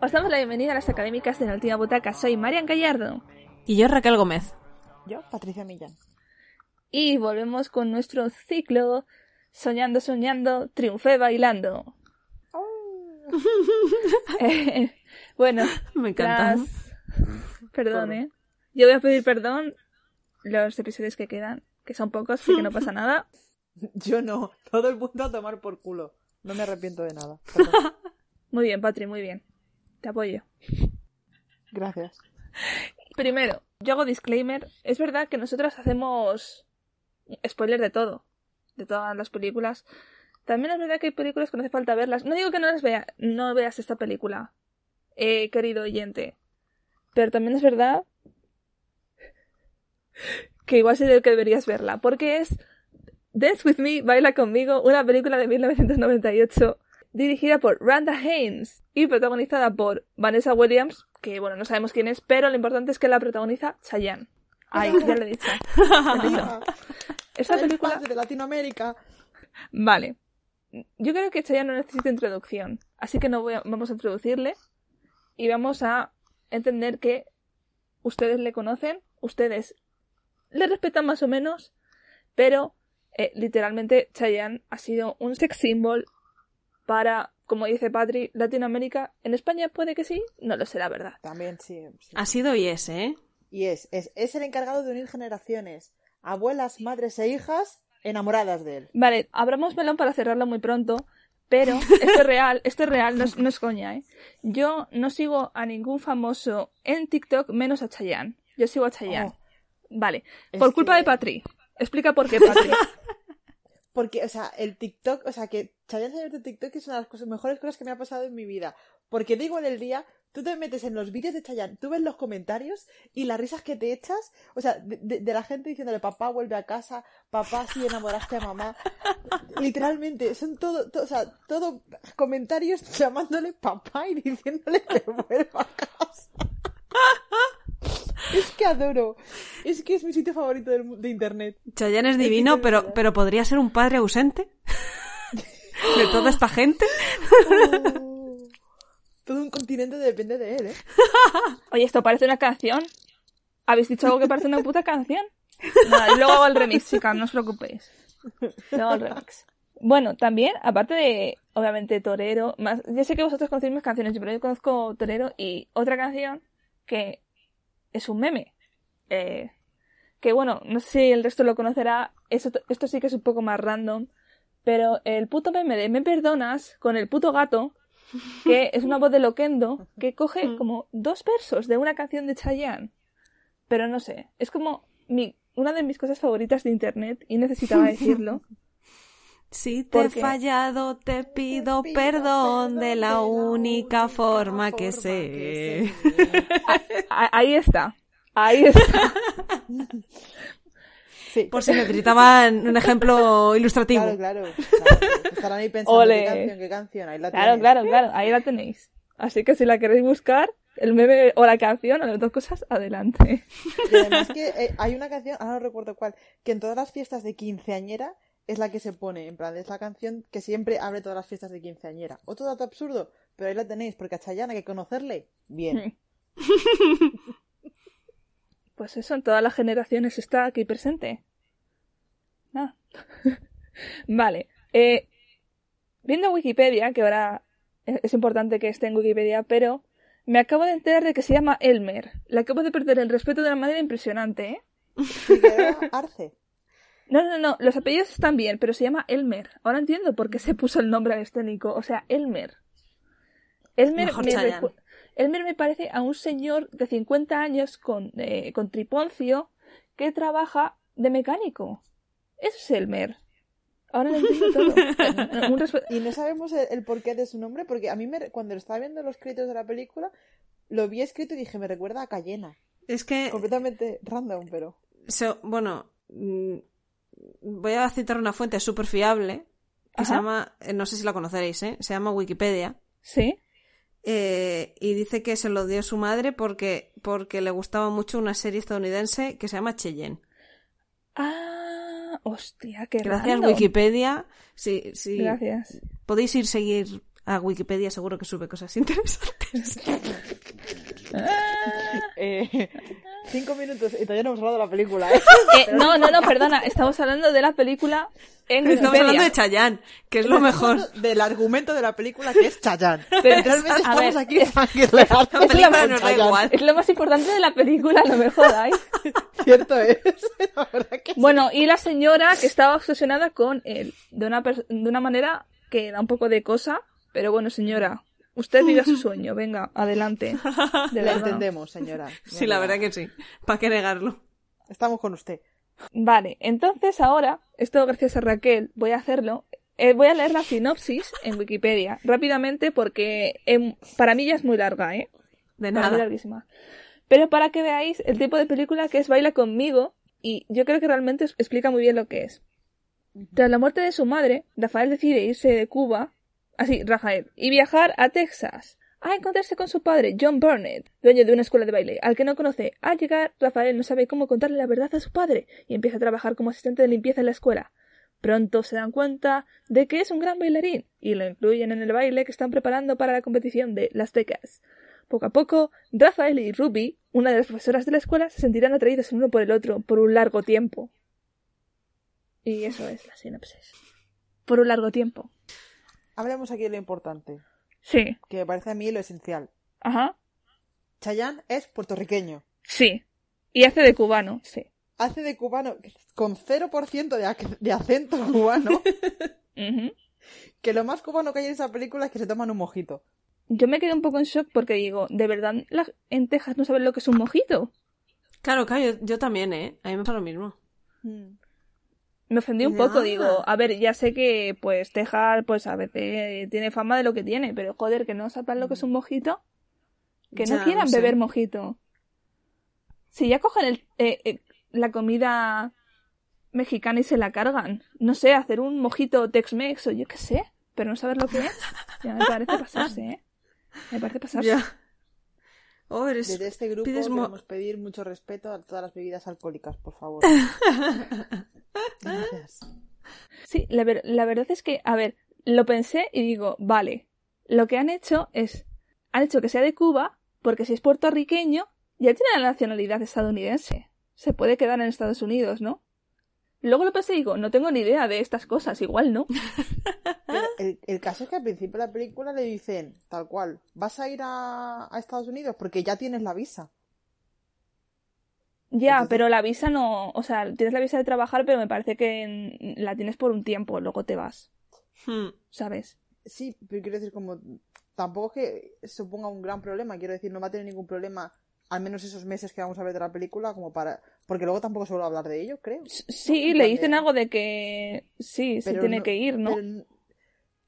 Os damos la bienvenida a las académicas de la última butaca. Soy Marian Gallardo. Y yo, Raquel Gómez. Yo, Patricia Millán. Y volvemos con nuestro ciclo Soñando, soñando, triunfé bailando. Eh, bueno, Me encanta. las- Perdón, ¿eh? Yo voy a pedir perdón los episodios que quedan, que son pocos, así que no pasa nada. Yo no. Todo el mundo a tomar por culo. No me arrepiento de nada. Perdón. Muy bien, Patri, muy bien. Te apoyo. Gracias. Primero, yo hago disclaimer. Es verdad que nosotros hacemos spoiler de todo, de todas las películas. También es verdad que hay películas que no hace falta verlas. No digo que no las vea, no veas esta película, eh, querido oyente. Pero también es verdad que igual sí que deberías verla, porque es Dance With Me, Baila Conmigo, una película de 1998 dirigida por Randa Haynes y protagonizada por Vanessa Williams, que bueno, no sabemos quién es, pero lo importante es que la protagoniza Chayanne. Ay, ya lo he dicho. Ya lo he dicho. Esta El película... de Latinoamérica. Vale. Yo creo que Chayanne no necesita introducción, así que no voy a- vamos a introducirle y vamos a entender que ustedes le conocen, ustedes le respetan más o menos, pero eh, literalmente Chayanne ha sido un sex symbol para, como dice Patri, Latinoamérica. En España puede que sí, no lo sé la verdad. También, sí. sí. Ha sido y es, ¿eh? Y es, es, es el encargado de unir generaciones. Abuelas, madres e hijas enamoradas de él. Vale, abramos melón para cerrarlo muy pronto, pero esto es real, esto es real, no es, no es coña, ¿eh? Yo no sigo a ningún famoso en TikTok menos a Chayanne. Yo sigo a Chayanne. Oh. Vale, Es por culpa que- de Patri. Explica por qué, Patri. Porque, o sea, el TikTok, o sea, que Chayanne se de TikTok es una de las cosas, mejores cosas que me ha pasado en mi vida. Porque digo en el día, tú te metes en los vídeos de Chayanne, tú ves los comentarios y las risas que te echas, o sea, de, de- la gente diciéndole, papá vuelve a casa, papá sí enamoraste a mamá. Literalmente, son todo, to- o sea, todo comentarios llamándole papá y diciéndole que vuelva a casa. Es que adoro. Es que es mi sitio favorito del de internet. Chayanne es divino, pero, pero podría ser un padre ausente de toda esta gente. Oh. Todo un continente depende de él, ¿eh? Oye, esto parece una canción. ¿Habéis dicho algo que parece una puta canción? Y luego hago el remix, chicas, no os preocupéis. Luego hago el remix. Bueno, también, aparte de, obviamente, Torero, más, yo sé que vosotros conocéis más canciones, pero yo conozco Torero y otra canción que es un meme. Eh, que bueno, no sé si el resto lo conocerá, eso, esto sí que es un poco más random, pero el puto meme de Me Perdonas con el puto gato, que es una voz de Loquendo, que coge como dos versos de una canción de Chayanne. Pero no sé, es como mi, una de mis cosas favoritas de internet y necesitaba decirlo. Si te ¿Por he fallado, te pido pido perdón de la única única forma que forma sé. que sé. Ahí está, ahí está. Sí. Por si necesitaban un ejemplo ilustrativo. Claro, claro, claro. Estarán ahí pensando Ole. qué canción, qué canción. Ahí la Claro, tienes. claro, claro, ahí la tenéis. Así que si la queréis buscar, el meme o la canción, o las dos cosas, adelante. Y además que eh, hay una canción, ahora no recuerdo cuál, que en todas las fiestas de quinceañera es la que se pone. En plan, es la canción que siempre abre todas las fiestas de quinceañera. Otro dato absurdo, pero ahí la tenéis, porque a Chayanne hay que conocerle. Bien. Pues eso, en todas las generaciones está aquí presente. Ah. vale. Eh, viendo Wikipedia, que ahora es es importante que esté en Wikipedia, pero me acabo de enterar de que se llama Elmer. Le acabo de perder el respeto de una manera impresionante, ¿eh? Y que era Arce. No, no, no, los apellidos están bien, pero se llama Elmer. Ahora entiendo por qué se puso el nombre escénico, o sea, Elmer. Elmer Mejor me, recu- Elmer me parece a un señor de 50 años con, eh, con triponcio que trabaja de mecánico. Eso es Elmer. Ahora lo entiendo todo. Un Y no sabemos el, el porqué de su nombre, porque a mí me, cuando estaba viendo los créditos de la película, lo vi escrito y dije, me recuerda a Cayena. Es que, Completamente random, pero. so- bueno, mm, voy a citar una fuente súper fiable que se llama, eh, no sé si la conoceréis, ¿eh? se llama Wikipedia. Sí. eh, y dice que se lo dio su madre porque, porque le gustaba mucho una serie estadounidense que se llama Cheyenne. Ah, hostia, qué Gracias. Wikipedia. Sí, sí. Gracias. Podéis ir seguir A Wikipedia seguro que sube cosas interesantes. Eh, cinco minutos y todavía no hemos hablado de la película. ¿eh? Eh, no, no, no, perdona. Estamos hablando de la película en Estamos Wikipedia. hablando de Chayanne, que es lo mejor. Del argumento de la película que es Chayanne. Pero, Literalmente a estamos ver, aquí La película da Chayanne. igual. Es lo más importante de la película, no me jodáis. Cierto es. La verdad que sí. Bueno, y la señora que estaba obsesionada con él, de una, de una manera que da un poco de cosa, pero bueno, señora, usted vive su sueño, venga, adelante. De La entendemos, señora. Sí, la verdad que sí. ¿Para qué negarlo? Estamos con usted. Vale, entonces ahora, esto gracias a Raquel, voy a hacerlo. Eh, voy a leer la sinopsis en Wikipedia rápidamente porque em, para mí ya es muy larga, ¿eh? De Para mí nada. larguísima. Pero para que veáis el tipo de película que es Baila conmigo, y yo creo que realmente os explica muy bien lo que es. Tras la muerte de su madre, Rafael decide irse de Cuba, así, Rafael, y viajar a Texas, a encontrarse con su padre, John Burnett, dueño de una escuela de baile, al que no conoce. Al llegar, Rafael no sabe cómo contarle la verdad a su padre, y empieza a trabajar como asistente de limpieza en la escuela. Pronto se dan cuenta de que es un gran bailarín, y lo incluyen en el baile que están preparando para la competición de Las Vegas. Poco a poco, Rafael y Ruby, una de las profesoras de la escuela, se sentirán atraídos el uno por el otro por un largo tiempo. Y eso es la sinopsis. Por un largo tiempo. Hablemos aquí de lo importante, Sí. que me parece a mí lo esencial. Ajá. Chayanne es puertorriqueño. Sí. Y hace de cubano. Sí. Hace de cubano con 0% de, ac- de acento cubano, que lo más cubano que hay en esa película es que se toman un mojito. Yo me quedé un poco en shock porque digo, ¿de verdad la- en Texas no saben lo que es un mojito? Claro, claro, yo, yo también, ¿eh? A mí me pasa lo mismo. Me ofendí un poco, digo, a ver, ya sé que pues Texas pues a veces tiene fama de lo que tiene, pero joder, que no sepan lo que es un mojito, que no Ya, quieran no sé. beber mojito. Si ya cogen el, eh, eh, la comida mexicana y se la cargan, no sé, hacer un mojito Tex-Mex o yo qué sé, pero no saber lo que es, ya me parece pasarse, ¿eh? Me parece pasarse. Ya. Oh, eres... Desde este grupo pides queremos pedir mucho respeto a todas las bebidas alcohólicas, por favor. Gracias. Sí, la, ver- la verdad es que, a ver, lo pensé y digo, vale, lo que han hecho es, han hecho que sea de Cuba, porque si es puertorriqueño, ya tiene la nacionalidad estadounidense. Se puede quedar en Estados Unidos, ¿no? Luego lo pensé y digo, no tengo ni idea de estas cosas, igual no. El, el caso es que al principio de la película le dicen, tal cual, ¿vas a ir a, a Estados Unidos? Porque ya tienes la visa. Ya, Entonces- pero la visa no, o sea, tienes la visa de trabajar, pero me parece que la tienes por un tiempo, luego te vas, Hmm. ¿sabes? Sí, pero quiero decir, como tampoco es que suponga un gran problema, quiero decir, no va a tener ningún problema, al menos esos meses que vamos a ver de la película, como para. Porque luego tampoco se vuelve a hablar de ello, creo. Sí, le dicen de- algo de que sí, sí Pero tiene no- que ir, ¿no? Pero,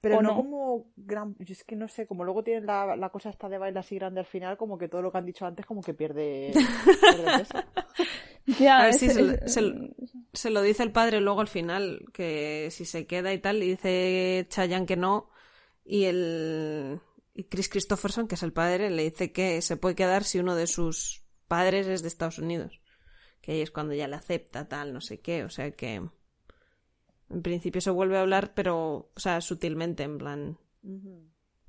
pero ¿O no, no? como gran. Yo es que no sé, como luego tienen la, la cosa esta de baile así grande al final, como que todo lo que han dicho antes, como que pierde. pierde peso. Ya, A ver si se, lo- es- se lo- se lo dice el padre luego al final, que si se queda y tal, y dice Chayanne que no, y el Chris Christopherson, que es el padre, le dice que se puede quedar si uno de sus padres es de Estados Unidos. Que ahí es cuando ya le acepta, tal, no sé qué, o sea que en principio se vuelve a hablar, pero, o sea, sutilmente, en plan,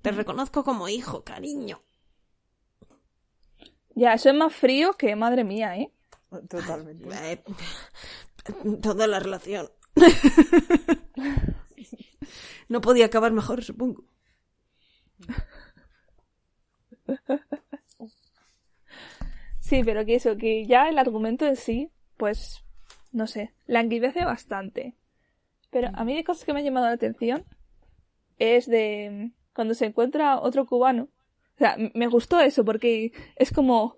te reconozco como hijo, cariño. Ya, eso es más frío que madre mía, ¿eh? Totalmente. Eh, toda la relación. no podía acabar mejor, supongo. Sí, pero que eso, que ya el argumento en sí, pues, no sé, languidece bastante. Pero a mí de cosas que me han llamado la atención es de mm, cuando se encuentra otro cubano. O sea, me gustó eso porque es como,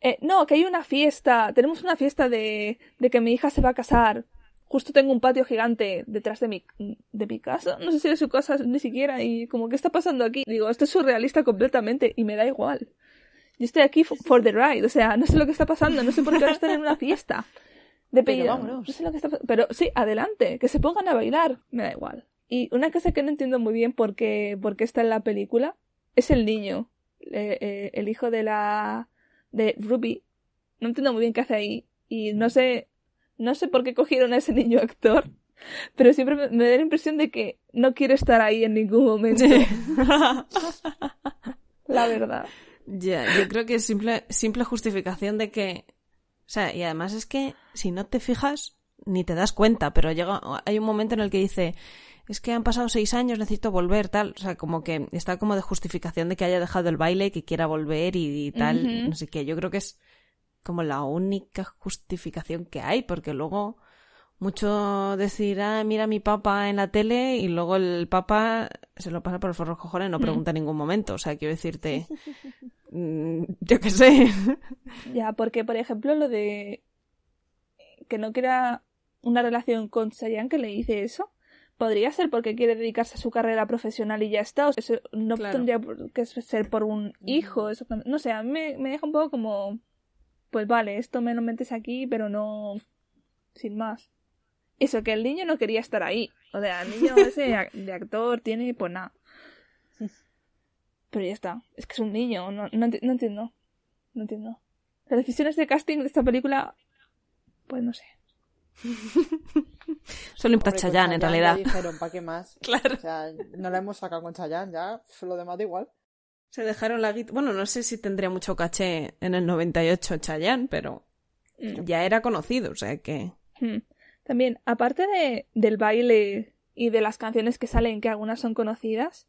eh, no, que hay una fiesta, tenemos una fiesta de, de que mi hija se va a casar. Justo tengo un patio gigante detrás de mi, de mi casa, no sé si de su casa ni siquiera, y como, ¿qué está pasando aquí? Digo, esto es surrealista completamente y me da igual. Yo estoy aquí for the ride, o sea, no sé lo que está pasando, no sé por qué ahora están en una fiesta. De vámonos. No sé lo que está pasando. Pero sí, adelante, que se pongan a bailar, me da igual. Y una cosa que no entiendo muy bien por qué, por qué está en la película es el niño, eh, eh, el hijo de la de Ruby. No entiendo muy bien qué hace ahí y no sé no sé por qué cogieron a ese niño actor pero siempre me, me da la impresión de que no quiere estar ahí en ningún momento. La verdad. Ya, yo creo que es simple, simple justificación de que. O sea, y además es que si no te fijas, ni te das cuenta, pero llega, hay un momento en el que dice, es que han pasado seis años, necesito volver, tal. O sea, como que está como de justificación de que haya dejado el baile, que quiera volver y, y tal. Ujú. No sé qué. Yo creo que es como la única justificación que hay, porque luego mucho decir, ah, mira a mi papá en la tele y luego el papá se lo pasa por el forro cojones, no pregunta en ningún momento. O sea, quiero decirte, mm, yo qué sé. Ya, porque por ejemplo lo de que no quiera una relación con Chayanne que le dice eso, podría ser porque quiere dedicarse a su carrera profesional y ya está. O sea, eso no Claro. tendría qué ser por un hijo. Eso, no sé, a mí me, me deja un poco como, pues vale, esto me lo metes aquí, pero no sin más. Eso, que el niño no quería estar ahí. O sea, el niño ese de actor tiene, pues nada. Pero ya está. Es que es un niño. No, no, enti- no entiendo. No entiendo. Las decisiones de casting de esta película, pues no sé. Solo con Chayanne, en ya realidad. dijeron, ¿para qué más? Claro. O sea, no la hemos sacado con Chayanne, ya lo demás da igual. Se dejaron la guitarra. Bueno, no sé si tendría mucho caché en el 98 Chayanne, pero Mm. ya era conocido, o sea que. Hmm. También, aparte de, del baile y de las canciones que salen, que algunas son conocidas,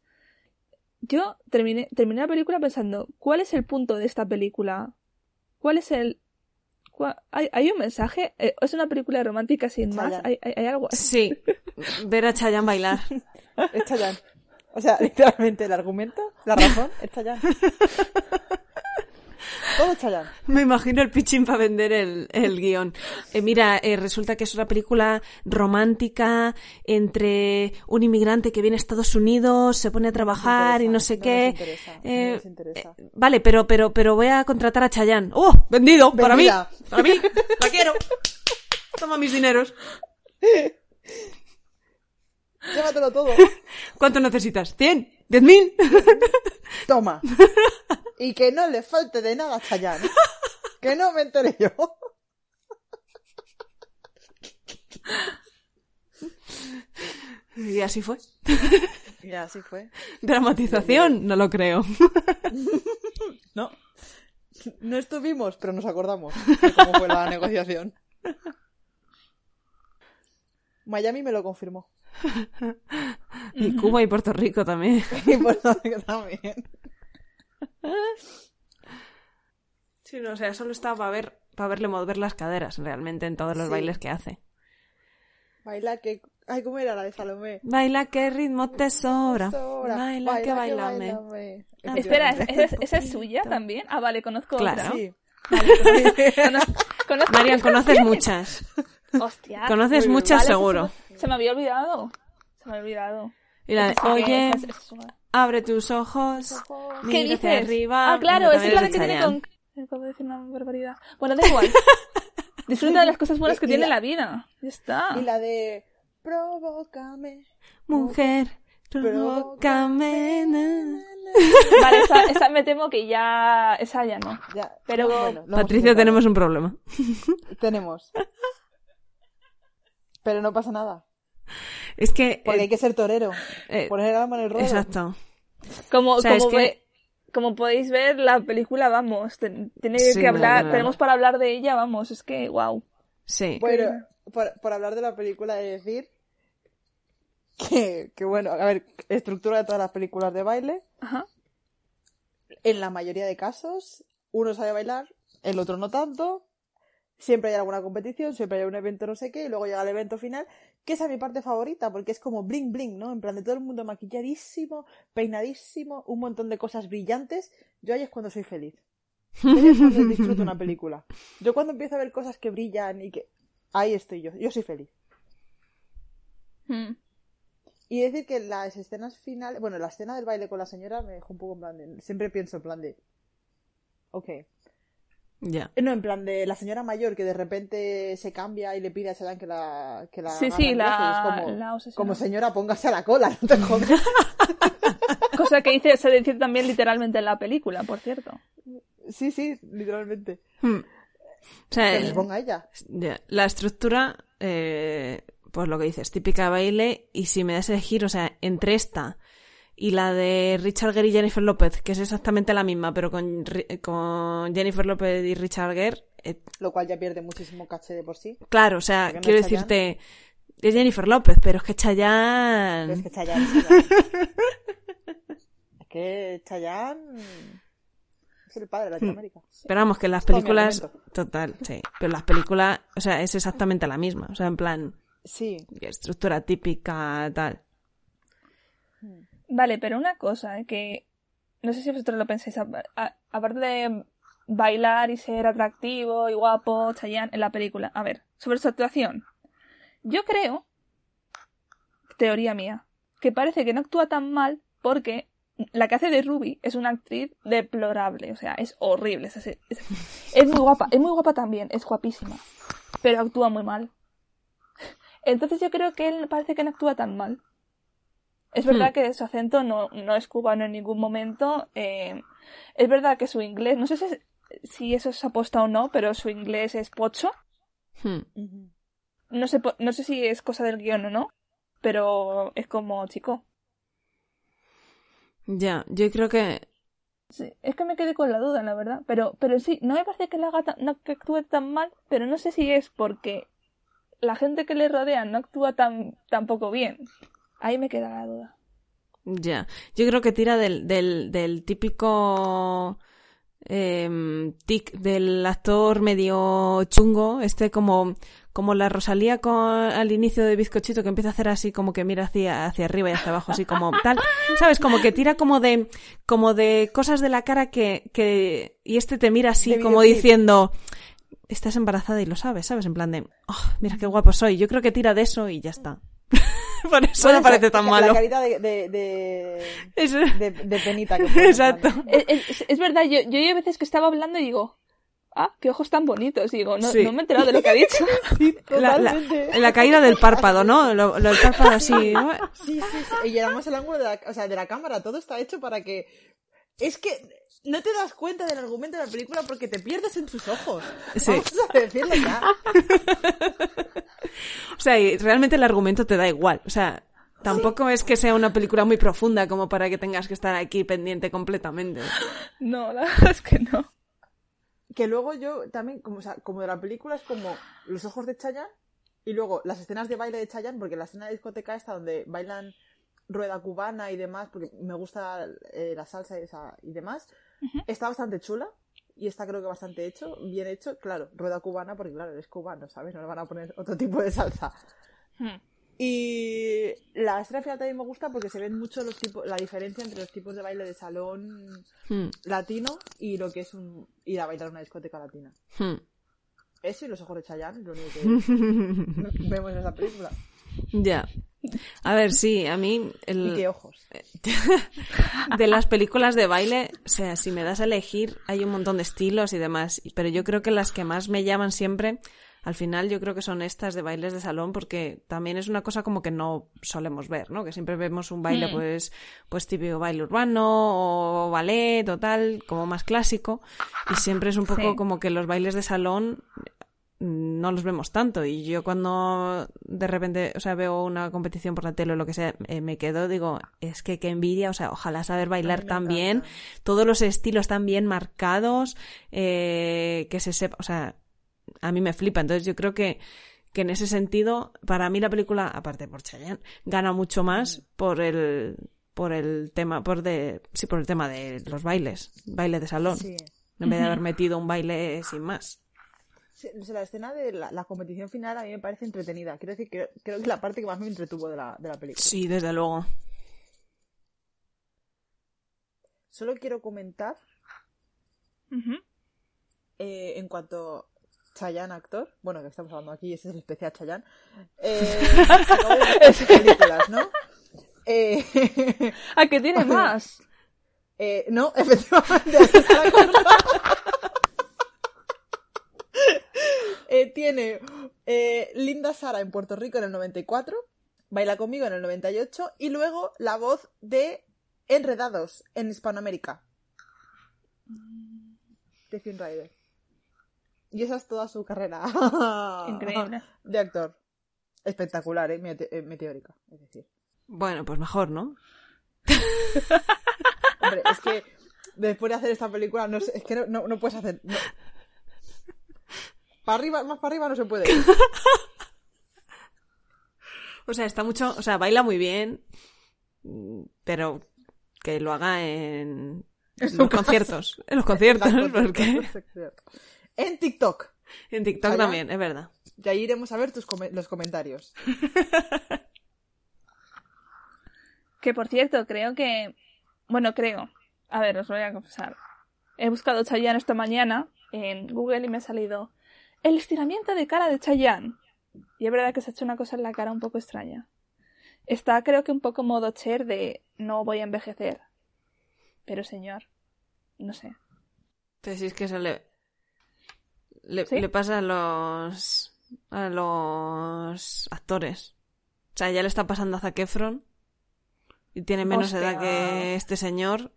yo terminé, terminé la película pensando, ¿cuál es el punto de esta película? ¿Cuál es el... cua- ¿Hay, hay un mensaje? Eh, ¿Es una película romántica sin más? ¿Hay, hay, hay algo así? Sí, ver a Chayanne bailar. Es Chayanne. O sea, literalmente el argumento, la razón, es Chayanne. Todo es Chayanne. Me imagino el pitching para vender el, el guion. Eh, mira, eh, resulta que es una película romántica entre un inmigrante que viene a Estados Unidos, se pone a trabajar y no sé No qué. nos interesa, no nos interesa. eh, vale, pero, pero, pero voy a contratar a Chayanne. ¡Oh! ¡Vendido! ¡Para mí! ¡Para mí! ¡La quiero! Toma mis dineros. Llévatelo todo. ¿Cuánto necesitas? ¿Cien? ¿Diez mil? Toma. Y que no le falte de nada a Chayanne. Que no me enteré yo. Y así fue. Y así fue. Dramatización, no lo creo. No. No estuvimos, pero nos acordamos de cómo fue la negociación. Miami me lo confirmó. Y Cuba y Puerto Rico también. Y Puerto Rico también. Sí, no, o sea, solo estaba para ver, para verle mover las caderas realmente en todos los Sí. bailes que hace. Baila que... Ay, ¿cómo era la de Salomé? Baila que ritmo te sobra. Baila, que bailame. bailame. Espera, ¿esa, es suya también? Ah, vale, conozco Claro. otra. Sí. Conozco, conozco Marian, conoces muchas. Hostia. Conoces muchas Vale, seguro. Se, se me había olvidado. Se me había olvidado. Y la de, oye, esa- esa es una- abre tus ojos. ¿Qué dices? arriba. Ah, claro, Esa es la que tiene con... Acabo de decir una barbaridad. Bueno, da igual. Disfruta de las cosas buenas que Y tiene la- la vida. Ya está. Y la de... Provócame. Mujer, provócame. na. Vale, esa, esa me temo que ya... Esa ya no. Ya. Pero- Bueno, Patricia, tenemos un problema. Tenemos. Pero no pasa nada. Es que. Porque eh, hay que ser torero. eh, Poner el alma en el ruedo. exacto. Como, O sea, es como, que- ve- como podéis ver, la película, vamos, ten- tiene Sí, que hablar, no, no. tenemos para hablar de ella, vamos, es que, wow. Sí. Bueno, por, por hablar de la película, de decir que, que, bueno, a ver, estructura de todas las películas de baile. Ajá. En la mayoría de casos, uno sabe bailar, el otro no tanto. Siempre hay alguna competición, siempre hay un evento no sé qué, y luego llega el evento final, que esa es mi parte favorita, porque es como bling bling, ¿no? En plan de todo el mundo maquilladísimo, peinadísimo, un montón de cosas brillantes. Yo ahí es cuando soy feliz. Yo ahí es cuando disfruto una película. Yo cuando empiezo a ver cosas que brillan y que... Ahí estoy yo, yo soy feliz. Hmm. Y decir que las escenas finales, bueno, la escena del baile con la señora me dejó un poco en plan de, siempre pienso en plan de, ok, Ya. no, en plan de la señora mayor que de repente se cambia y le pide a Chayanne que la, que la Sí, sí, la- como, la obsesiona. como señora póngase a la cola, no te jodas. Cosa que dice, se dice también literalmente en la película, por cierto. sí, sí, literalmente. Hmm. O sea, Que el- ponga ella. La estructura, eh, pues lo que dices, típica baile, y si me das a elegir, o sea, entre esta y la de Richard Gere y Jennifer López, que es exactamente la misma, pero con, con Jennifer López y Richard Gere, eh, Lo cual ya pierde muchísimo caché de por sí. claro, o sea, no quiero decirte, es Jennifer López, pero es que Chayanne... Pero es que Chayanne es que Chayanne es el padre de Latinoamérica. Pero vamos, que en las películas... Total, sí. Pero las películas, o sea, es exactamente la misma. O sea, en plan, Sí. estructura típica, tal. Vale, pero una cosa, que no sé si vosotros lo pensáis, aparte de bailar y ser atractivo y guapo, Chayanne en la película. A ver, sobre su actuación. Yo creo, teoría mía, que parece que no actúa tan mal porque la que hace de Ruby es una actriz deplorable, o sea, es horrible. Es- es muy guapa, es muy guapa también, es guapísima, pero actúa muy mal. Entonces yo creo que él parece que no actúa tan mal. Es verdad Hmm. que su acento no, no es cubano en ningún momento. eh, es verdad que su inglés, no sé si, si eso es aposta o no, pero su inglés es pocho. Hmm. No sé, no sé si es cosa del guion o no, pero es como chico. Ya, yo creo que... Sí, es que me quedé con la duda, la verdad. Pero, pero sí, no me parece que, la haga tan- no, que actúe tan mal, pero no sé si es porque la gente que le rodea no actúa tan, tan poco bien. Ahí me queda la duda. Ya. Yo creo que tira del, del, del típico... em, tic del actor medio chungo, este como, como la Rosalía con, al inicio de Bizcochito que empieza a hacer así como que mira hacia, hacia arriba y hacia abajo, así como tal, ¿sabes? Como que tira como de, como de cosas de la cara que, que, y este te mira así De como videoclip. diciendo, estás embarazada y lo sabes, ¿sabes? En plan de, "Oh, mira qué guapo soy. Yo creo que tira de eso y ya está. Por eso no parece tan la- malo. La carita de, de, de, Es- de, de penita que Exacto. Es, es- es verdad, yo, yo hay veces que estaba hablando y digo, ah, qué ojos tan bonitos. Y digo, no, Sí. no me he enterado de lo que ha dicho. La, la- caída del párpado, ¿no? Lo, lo del párpado así. ¿no? Sí, sí, sí. Y además el ángulo de la, o sea, de la cámara, todo está hecho para que... Es que no te das cuenta del argumento de la película porque te pierdes en sus ojos. Sí. Vamos a decirlo ya. O sea, y realmente el argumento te da igual. O sea, tampoco es que sea una película muy profunda como para que tengas que estar aquí pendiente completamente. No, la verdad es que no. Que luego yo también, como, o sea, como de la película es como los ojos de Chayanne y luego las escenas de baile de Chayanne, porque la escena de discoteca está donde bailan rueda cubana y demás, porque me gusta eh, la salsa y, esa- y demás, está bastante chula y está creo que bastante hecho, bien hecho, claro, rueda cubana porque claro, es cubano, ¿sabes? No le van a poner otro tipo de salsa. Hmm. Y la escena final también me gusta porque se ven mucho los tipos, la diferencia entre los tipos de baile de salón Hmm, latino y lo que es un ir a bailar una discoteca latina. hmm. Eso y los ojos de Chayanne, es lo único que vemos en esa película. Ya. A ver, sí, a mí Y el, qué ojos. de las películas de baile, o sea, si me das a elegir, hay un montón de estilos y demás, pero yo creo que las que más me llaman siempre, al final yo creo que son estas de bailes de salón, porque también es una cosa como que no solemos ver, ¿no? Que siempre vemos un baile, Hmm. pues, pues típico baile urbano o ballet o tal, como más clásico, y siempre es un poco Sí. como que los bailes de salón mm, no los vemos tanto. Y yo cuando de repente, o sea, veo una competición por la tele o lo que sea, eh, me quedo, digo, es que qué envidia, o sea, ojalá saber bailar tan bien, todos los estilos tan bien marcados, eh, que se sepa, o sea, a mí me flipa, entonces yo creo que que en ese sentido, para mí la película, aparte por Chayanne, gana mucho más por el por el tema, por de, sí, por el tema de los bailes, baile de salón, Sí. en vez de haber metido un baile sin más. Sí, o sea, la escena de la, la competición final a mí me parece entretenida. Quiero decir que creo que es la parte que más me entretuvo de la, de la película. Sí, desde luego. Solo quiero comentar eh, en cuanto Chayanne actor, bueno, que estamos hablando aquí, ese es el especial Chayanne, eh, películas, ¿no? Eh, Ah, que tiene más. eh, no, efectivamente, aquí está la cosa. Eh, tiene eh, Linda Sara en Puerto Rico en el 94, Baila conmigo en el 98 y luego la voz de Enredados en Hispanoamérica. De Finn Rider. Y esa es toda su carrera Increíble. de actor. espectacular, ¿eh? Mete- eh, meteórica, es decir. Bueno, pues mejor, ¿no? Hombre, es que después de hacer esta película, no sé, es que no, no, no puedes hacer. no. Para arriba, más para arriba no se puede ir. O sea, está mucho, o sea, baila muy bien, pero que lo haga en, los conciertos. En los conciertos, porque En TikTok. en TikTok Allá. también, es verdad. Y ahí iremos a ver tus los comentarios. Que por cierto, creo que. Bueno, creo. A ver, os voy a confesar. He buscado Chayanne esta mañana en Google y me ha salido el estiramiento de cara de Chayanne. Y es verdad que se ha hecho una cosa en la cara un poco extraña. Está, creo que un poco modo Cher de no voy a envejecer. Pero señor, no sé. Si es que eso le, le, ¿Sí? le pasa a los, a los actores. O sea, ya le está pasando a Zac Efron y tiene menos Hostia. edad que este señor,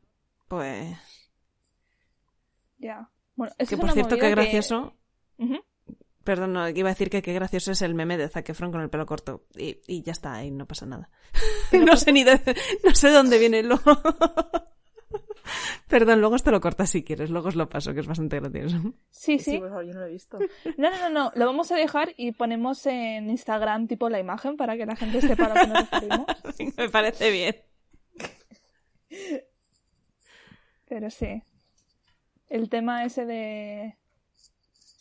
pues... Ya. Bueno, eso Que es por cierto, que- gracioso... Perdón, no, iba a decir que qué gracioso es el meme de Zac Efron con el pelo corto. Y, y ya está, y no pasa nada. no sé ni de, no sé dónde viene luego. Perdón, luego esto lo cortas si quieres, luego os lo paso, que es bastante gracioso. Sí, sí. por favor, yo no lo he visto. No, no, no, no. Lo vamos a dejar y ponemos en Instagram tipo la imagen para que la gente sepa a lo que nos referimos. Me parece bien. Pero sí. El tema ese de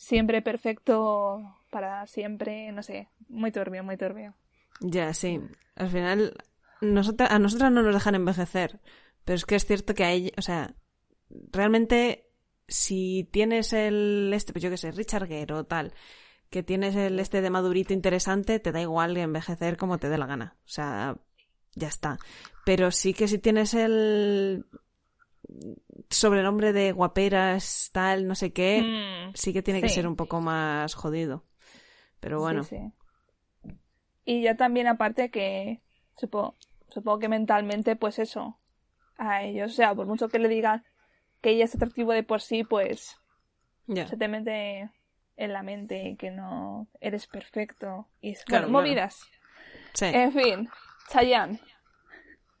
siempre perfecto para siempre, no sé, muy turbio, muy turbio. Ya, sí. Al final, nosotras, a nosotras no nos dejan envejecer. Pero es que es cierto que a ella, o sea, realmente, si tienes el, este, pues yo qué sé, Richard Gere o tal, que tienes el este de madurito interesante, te da igual envejecer como te dé la gana. O sea, ya está. Pero sí que si tienes el sobrenombre de guaperas, tal, no sé qué, Mm, sí que tiene que ser un poco más jodido. Pero bueno. Sí, sí. Y ya también aparte que supongo, supongo que mentalmente pues eso a ellos, o sea, por mucho que le digan que ella es atractivo de por sí, pues se te mete en la mente que no eres perfecto y Claro, bueno, movidas. Sí. En fin, Chayanne.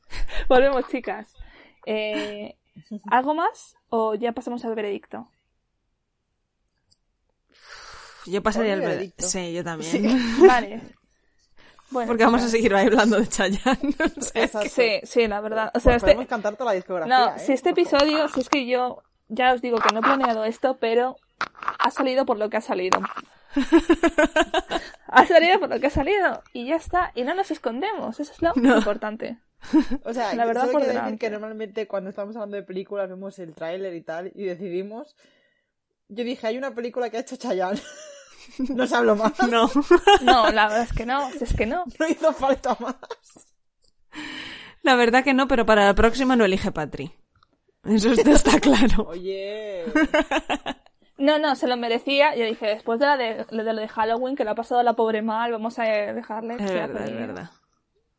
Volvemos, chicas. Eh, ¿Algo más o ya pasamos al veredicto? Yo pasaría el Ponle veredicto. Sí, yo también. Sí. Vale. Bueno, Porque vamos a seguir hablando de Chayanne. O sea. Sí, sí, la verdad. O sea, Pues este, Podemos cantar toda la discografía. no, ¿eh? si este episodio, si es que yo ya os digo que no he planeado esto, pero ha salido por lo que ha salido. ha salido por lo que ha salido y ya está. Y no nos escondemos, eso es lo No. importante. O sea, La verdad por decir que normalmente cuando estamos hablando de películas vemos el tráiler y tal y decidimos. Yo dije, hay una película que ha hecho Chayanne. no se habló más. No. No, la verdad es que no, es que no. No hizo falta más. La verdad que no, pero para la próxima no elige Patri. Eso está, claro. Oye. No, no, se lo merecía. Yo dije, después de, la de, de lo de Halloween, que lo ha pasado la pobre mal, vamos a dejarle Es verdad, es verdad.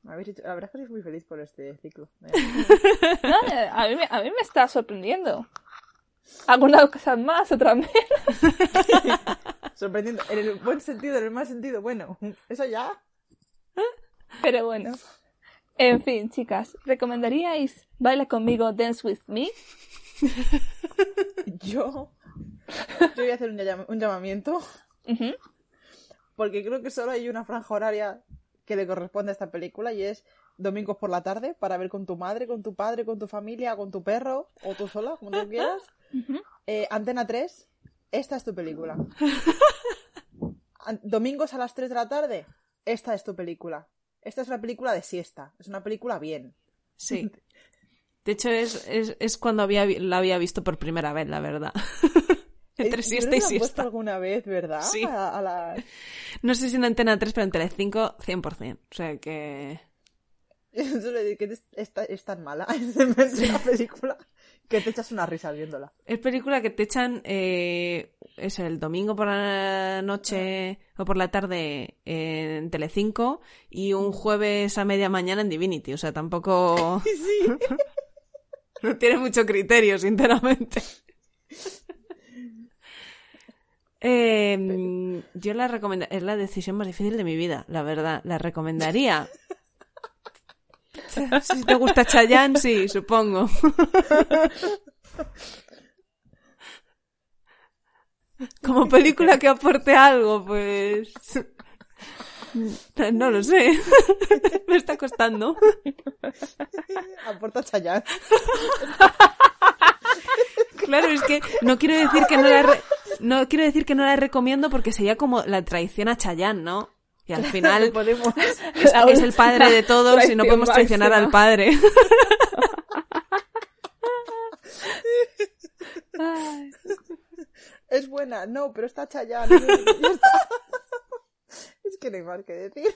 Hecho- La verdad es que soy muy feliz por este ciclo. No, a, mí, me- a mí me está sorprendiendo. Algunas cosas más, otras menos. Sorprendiendo. En el buen sentido, en el mal sentido. Bueno, eso ya. Pero bueno. En fin, chicas, ¿recomendaríais Baila conmigo, Dance with Me? Yo. Yo voy a hacer un, llam- un llamamiento. Porque creo que solo hay una franja horaria que le corresponde a esta película y es domingos por la tarde para ver con tu madre, con tu padre, con tu familia, con tu perro o tú sola, como tú quieras. Eh, Antena 3, esta es tu película. Domingos a las 3 de la tarde, esta es tu película. Esta es una película de siesta, es una película bien. Sí. De hecho, es, es, es cuando había, la había visto por primera vez, la verdad. Entre siesta y la han puesto siesta. alguna vez, ¿verdad? Sí. A, a la... No sé si en Antena 3, pero en Telecinco 100%. O sea que... Le es, es ta- es tan mala, es una película que te echas una risa viéndola. Es película que te echan eh, es el domingo por la noche o por la tarde en Telecinco y un jueves a media mañana en Divinity. O sea, tampoco... Sí. No tiene mucho criterio, sinceramente. Eh, yo la recomendaría. Es la decisión más difícil de mi vida, la verdad. La recomendaría. Si te gusta Chayanne, sí, supongo. Como película que aporte algo, pues. No lo sé. Me está costando. Aporta Chayanne. Claro, es que no quiero decir que no la re- no quiero decir que no la recomiendo porque sería como la traición a Chayanne, ¿no? Y al final Podemos. es, es el padre de todos y no podemos traicionar máxima. al padre. Ay. Es buena, no, pero está Chayanne. Es que no hay más que decir.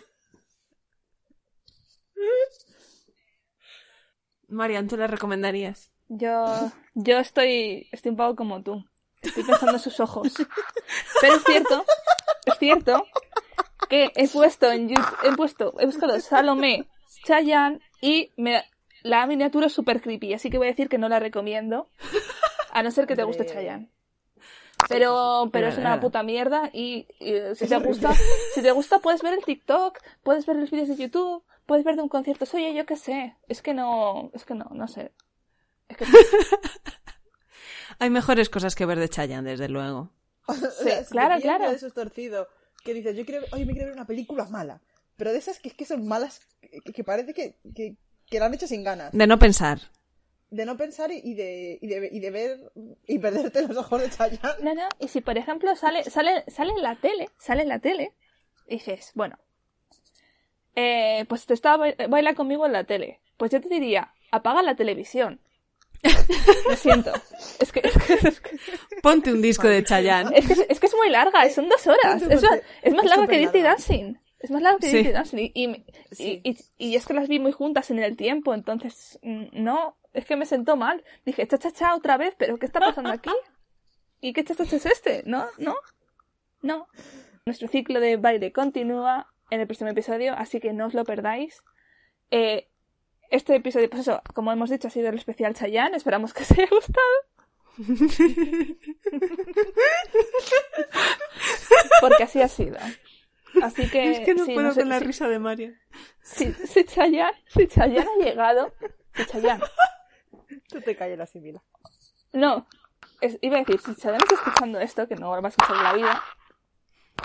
Marian, ¿tú la recomendarías? Yo, yo estoy, estoy un poco como tú. Estoy pensando en sus ojos. Pero es cierto, es cierto que he puesto en YouTube, he puesto, he buscado Salomé, Chayanne y me, la miniatura es súper creepy, así que voy a decir que no la recomiendo. A no ser que te guste. Chayanne. Pero, pero es una puta mierda y, y, si te gusta, si te gusta puedes ver el TikTok, puedes ver los vídeos de YouTube, puedes ver de un concierto. Oye, yo qué sé. Es que no, es que no, no sé. Es que Hay mejores cosas que ver de Chayanne, desde luego. O sea, si te claro, claro. de esos torcidos que dices, yo quiero, oye, me quiero ver una película mala. Pero de esas que, que son malas, que, que parece que, que, que la han hecho sin ganas. De no pensar. De no pensar y y de, y de, y de ver y perderte los ojos de Chayanne. No, no, y si por ejemplo sale, sale, sale en la tele, sale en la tele, dices, bueno, eh, pues te estaba ba- baila conmigo en la tele. Pues yo te diría, apaga la televisión. Lo siento. Es que, es que, es que, Ponte un disco de Chayanne. es que, es que es muy larga, son dos horas. Es, más- es más larga que Dirty. Dancing. Es más larga que Sí. Dirty Dancing. Y, y, y- y es que las vi muy juntas en el tiempo, entonces, mm, no, es que me sentó mal. Dije, cha, cha, cha, otra vez, pero ¿qué está pasando aquí? ¿Y qué cha, cha, cha es este? ¿No? ¿No? No. Nuestro ciclo de baile continúa en el próximo episodio, así que no os lo perdáis. Eh, este episodio, pues eso, como hemos dicho, ha sido el especial Chayanne. Esperamos que os haya gustado. Porque así ha sido. Así que, Es que no sí, puedo sé- con la sí- risa de Marian. si, si Chayanne, si Chayanne ha llegado, si Chayanne, Tú te calles la simila. no, es- iba a decir, si Chayanne está escuchando esto, que no lo vas a escuchar en la vida,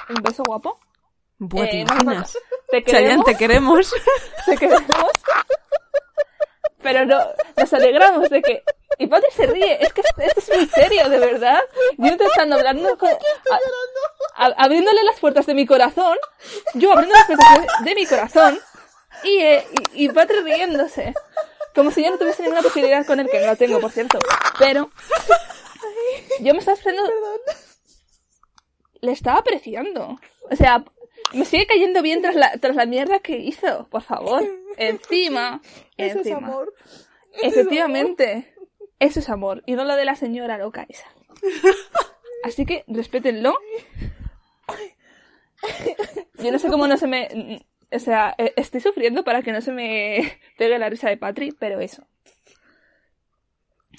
un beso guapo, Buah, ¿te Eh, no, imaginas? te Chayanne, te queremos. te queremos, pero no, nos alegramos de que, y Patri se ríe, es que esto es muy serio, de verdad, yo te estando hablando con, a- a- abriéndole las puertas de mi corazón, yo abriendo las puertas de, de mi corazón, y, eh, y, y Patri riéndose. Como si yo no tuviese ninguna posibilidad con él, que no la tengo, por cierto. Pero yo me estaba esperando... Le estaba apreciando. O sea, me sigue cayendo bien tras la, tras la mierda que hizo, por favor. Encima. Eso es amor. Efectivamente. Eso es amor. Y no lo de la señora loca esa. Así que respétenlo. Yo no sé cómo no se me... O sea, eh, estoy sufriendo para que no se me pegue la risa de Patri, pero eso.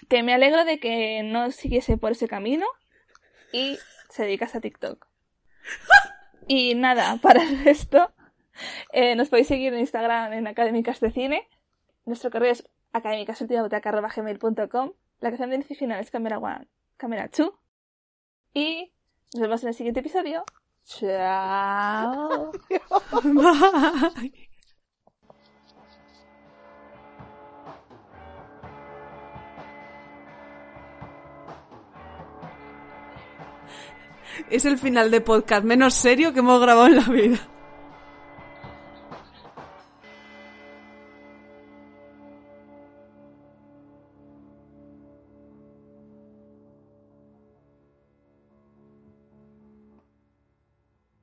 Que me alegro de que no siguiese por ese camino y se dedicase a TikTok. Y nada, para el resto, eh, nos podéis seguir en Instagram en Académicas de Cine. Nuestro correo es académicasultimabutaca.gmail.com La canción de inicio final es Camera One, Camera 2. Y nos vemos en el siguiente episodio. Chao. Bye. Es el final de podcast menos serio que hemos grabado en la vida.